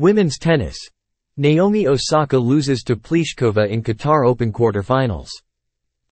Women's tennis. Naomi Osaka loses to Pliskova in Qatar Open quarterfinals.